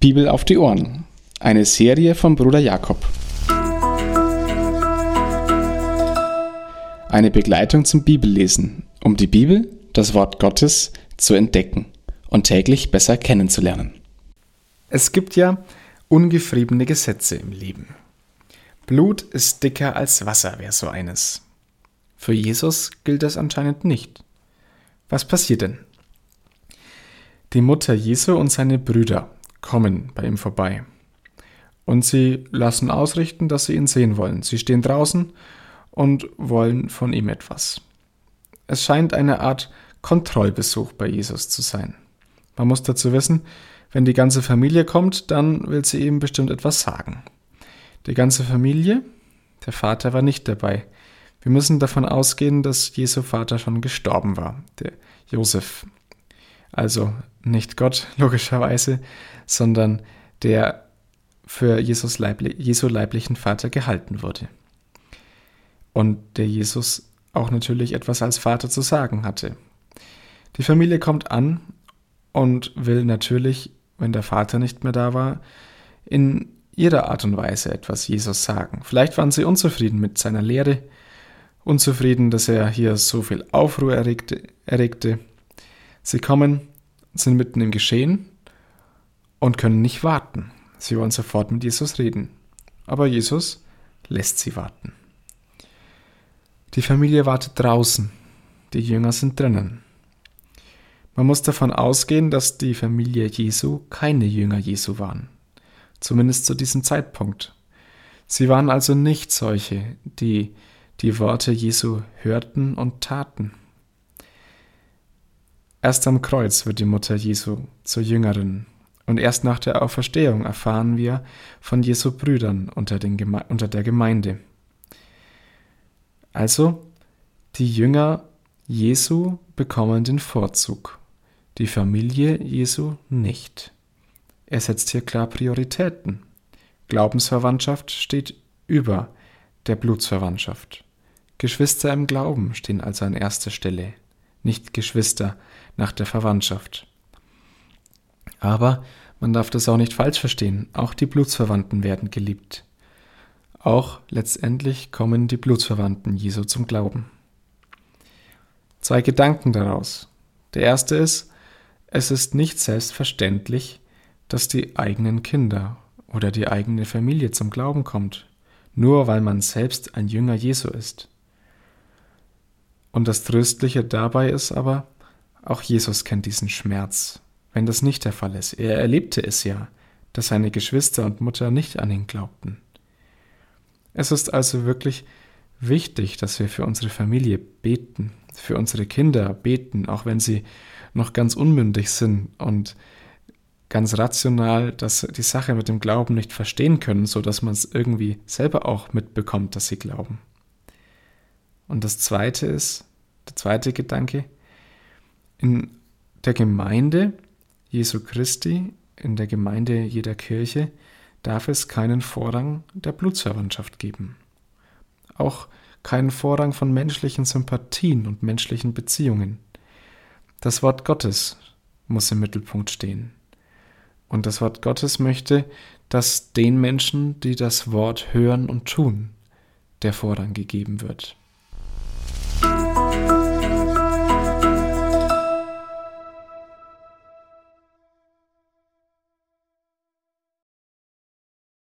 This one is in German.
Bibel auf die Ohren. Eine Serie von Bruder Jakob. Eine Begleitung zum Bibellesen, um die Bibel, das Wort Gottes, zu entdecken und täglich besser kennenzulernen. Es gibt ja ungefriebene Gesetze im Leben. Blut ist dicker als Wasser, wäre so eines. Für Jesus gilt das anscheinend nicht. Was passiert denn? Die Mutter Jesu und seine Brüder kommen bei ihm vorbei. Und sie lassen ausrichten, dass sie ihn sehen wollen. Sie stehen draußen und wollen von ihm etwas. Es scheint eine Art Kontrollbesuch bei Jesus zu sein. Man muss dazu wissen, wenn die ganze Familie kommt, dann will sie ihm bestimmt etwas sagen. Die ganze Familie, der Vater war nicht dabei. Wir müssen davon ausgehen, dass Jesu Vater schon gestorben war, der Josef. Also nicht Gott, logischerweise, sondern der für Jesus leibli Jesu leiblichen Vater gehalten wurde. Und der Jesus auch natürlich etwas als Vater zu sagen hatte. Die Familie kommt an und will natürlich, wenn der Vater nicht mehr da war, in ihrer Art und Weise etwas Jesus sagen. Vielleicht waren sie unzufrieden mit seiner Lehre, unzufrieden, dass er hier so viel Aufruhr erregte. erregte. Sie kommen sind mitten im Geschehen und können nicht warten. Sie wollen sofort mit Jesus reden. Aber Jesus lässt sie warten. Die Familie wartet draußen, die Jünger sind drinnen. Man muss davon ausgehen, dass die Familie Jesu keine Jünger Jesu waren, zumindest zu diesem Zeitpunkt. Sie waren also nicht solche, die die Worte Jesu hörten und taten. Erst am Kreuz wird die Mutter Jesu zur Jüngerin und erst nach der Auferstehung erfahren wir von Jesu Brüdern unter, unter der Gemeinde. Also, die Jünger Jesu bekommen den Vorzug, die Familie Jesu nicht. Er setzt hier klar Prioritäten. Glaubensverwandtschaft steht über der Blutsverwandtschaft. Geschwister im Glauben stehen also an erster Stelle, nicht Geschwister nach der Verwandtschaft. Aber man darf das auch nicht falsch verstehen, auch die Blutsverwandten werden geliebt. Auch letztendlich kommen die Blutsverwandten Jesu zum Glauben. Zwei Gedanken daraus. Der erste ist, es ist nicht selbstverständlich, dass die eigenen Kinder oder die eigene Familie zum Glauben kommt, nur weil man selbst ein Jünger Jesu ist. Und das Tröstliche dabei ist aber, auch Jesus kennt diesen Schmerz, wenn das nicht der Fall ist. Er erlebte es ja, dass seine Geschwister und Mutter nicht an ihn glaubten. Es ist also wirklich wichtig, dass wir für unsere Familie beten, für unsere Kinder beten, auch wenn sie noch ganz unmündig sind und ganz rational dass die Sache mit dem Glauben nicht verstehen können, so dass man es irgendwie selber auch mitbekommt, dass sie glauben. Und das zweite ist, der zweite Gedanke, in der Gemeinde Jesu Christi, in der Gemeinde jeder Kirche, darf es keinen Vorrang der Blutsverwandtschaft geben. Auch keinen Vorrang von menschlichen Sympathien und menschlichen Beziehungen. Das Wort Gottes muss im Mittelpunkt stehen. Und das Wort Gottes möchte, dass den Menschen, die das Wort hören und tun, der Vorrang gegeben wird.